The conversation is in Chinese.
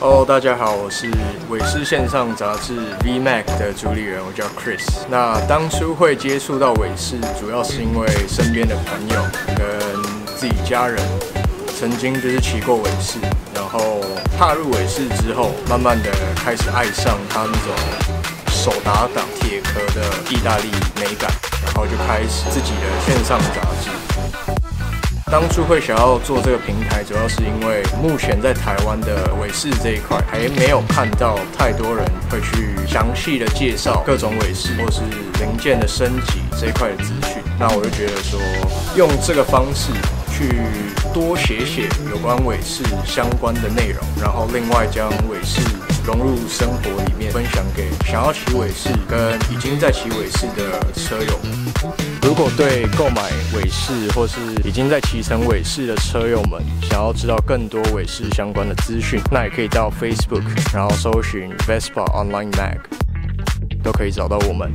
Hello，大家好，我是韦氏线上杂志 VMAC 的主理人，我叫 Chris。那当初会接触到韦氏，主要是因为身边的朋友跟自己家人曾经就是骑过韦氏，然后踏入韦氏之后，慢慢的开始爱上他那种手打档铁壳的意大利美感，然后就开始自己的线上杂志。当初会想要做这个平台，主要是因为目前在台湾的伟士这一块还没有看到太多人会去详细的介绍各种伟士或是零件的升级这一块的资讯。那我就觉得说，用这个方式去多写写有关伟士相关的内容，然后另外将伟士融入生活里面，分想要骑伟士跟已经在骑伟士的车友。如果对购买伟士或是已经在骑乘伟士的车友们想要知道更多伟士相关的资讯，那也可以到 Facebook，然后搜寻 Vespa Online Mag，都可以找到我们。